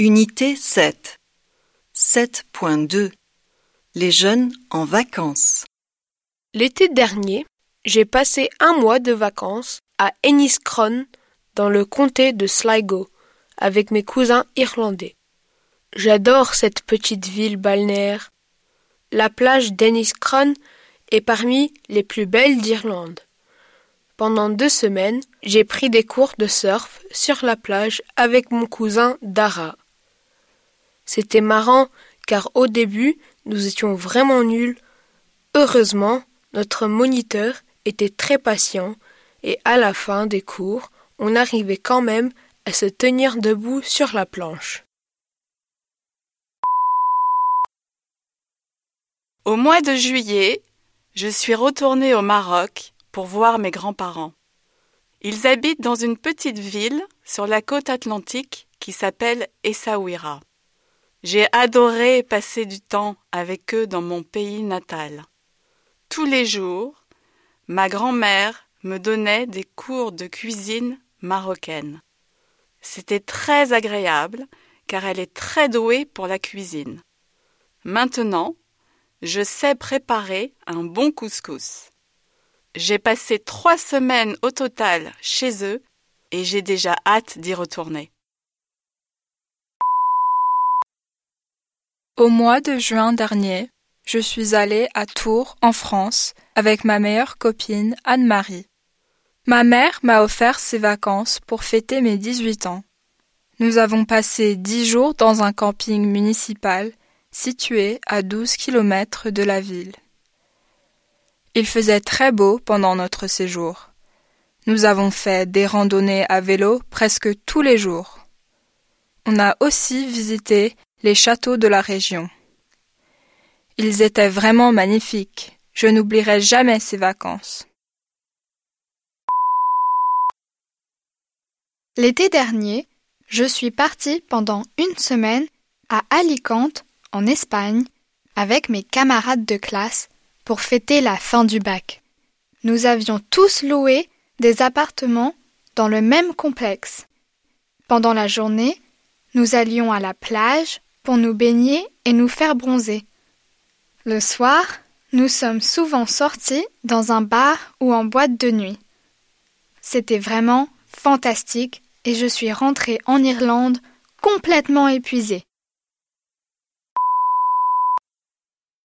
Unité 7 7.2 Les jeunes en vacances. L'été dernier, j'ai passé un mois de vacances à Enniskron, dans le comté de Sligo, avec mes cousins irlandais. J'adore cette petite ville balnéaire. La plage d'Enniskron est parmi les plus belles d'Irlande. Pendant deux semaines, j'ai pris des cours de surf sur la plage avec mon cousin Dara. C'était marrant car au début nous étions vraiment nuls. Heureusement, notre moniteur était très patient et à la fin des cours, on arrivait quand même à se tenir debout sur la planche. Au mois de juillet, je suis retournée au Maroc pour voir mes grands-parents. Ils habitent dans une petite ville sur la côte atlantique qui s'appelle Essaouira. J'ai adoré passer du temps avec eux dans mon pays natal. Tous les jours, ma grand-mère me donnait des cours de cuisine marocaine. C'était très agréable car elle est très douée pour la cuisine. Maintenant, je sais préparer un bon couscous. J'ai passé trois semaines au total chez eux et j'ai déjà hâte d'y retourner. Au mois de juin dernier, je suis allée à Tours, en France, avec ma meilleure copine Anne-Marie. Ma mère m'a offert ses vacances pour fêter mes 18 ans. Nous avons passé dix jours dans un camping municipal situé à 12 kilomètres de la ville. Il faisait très beau pendant notre séjour. Nous avons fait des randonnées à vélo presque tous les jours. On a aussi visité les châteaux de la région. Ils étaient vraiment magnifiques. Je n'oublierai jamais ces vacances. L'été dernier, je suis partie pendant une semaine à Alicante, en Espagne, avec mes camarades de classe pour fêter la fin du bac. Nous avions tous loué des appartements dans le même complexe. Pendant la journée, nous allions à la plage pour nous baigner et nous faire bronzer. Le soir, nous sommes souvent sortis dans un bar ou en boîte de nuit. C'était vraiment fantastique et je suis rentrée en Irlande complètement épuisée.